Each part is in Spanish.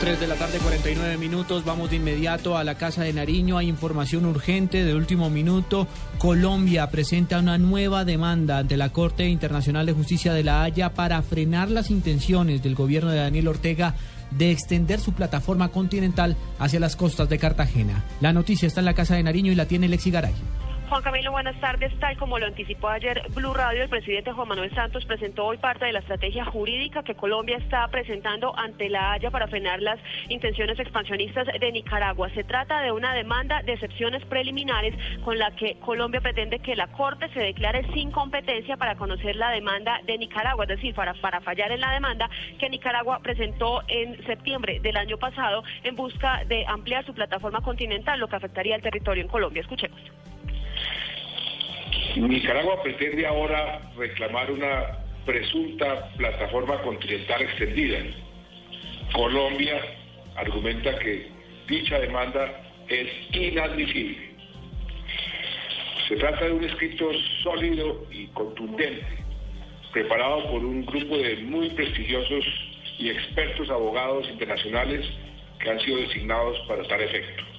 3 de la tarde, 49 minutos. Vamos de inmediato a la Casa de Nariño. Hay información urgente de último minuto. Colombia presenta una nueva demanda ante la Corte Internacional de Justicia de La Haya para frenar las intenciones del gobierno de Daniel Ortega de extender su plataforma continental hacia las costas de Cartagena. La noticia está en la Casa de Nariño y la tiene Lexi Garay. Juan Camilo, buenas tardes. Tal como lo anticipó ayer Blue Radio, el presidente Juan Manuel Santos presentó hoy parte de la estrategia jurídica que Colombia está presentando ante la Haya para frenar las intenciones expansionistas de Nicaragua. Se trata de una demanda de excepciones preliminares con la que Colombia pretende que la Corte se declare sin competencia para conocer la demanda de Nicaragua, es decir, para, para fallar en la demanda que Nicaragua presentó en septiembre del año pasado en busca de ampliar su plataforma continental, lo que afectaría al territorio en Colombia. Escuchemos. Nicaragua pretende ahora reclamar una presunta plataforma continental extendida. Colombia argumenta que dicha demanda es inadmisible. Se trata de un escrito sólido y contundente, preparado por un grupo de muy prestigiosos y expertos abogados internacionales que han sido designados para tal efecto.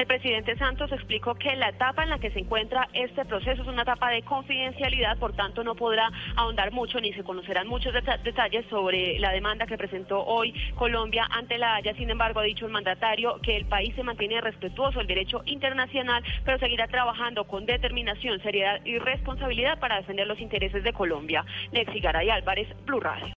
El presidente Santos explicó que la etapa en la que se encuentra este proceso es una etapa de confidencialidad, por tanto no podrá ahondar mucho ni se conocerán muchos detalles sobre la demanda que presentó hoy Colombia ante la Haya. Sin embargo, ha dicho el mandatario que el país se mantiene respetuoso del derecho internacional, pero seguirá trabajando con determinación, seriedad y responsabilidad para defender los intereses de Colombia. Lexi Garay Álvarez, Blue Radio.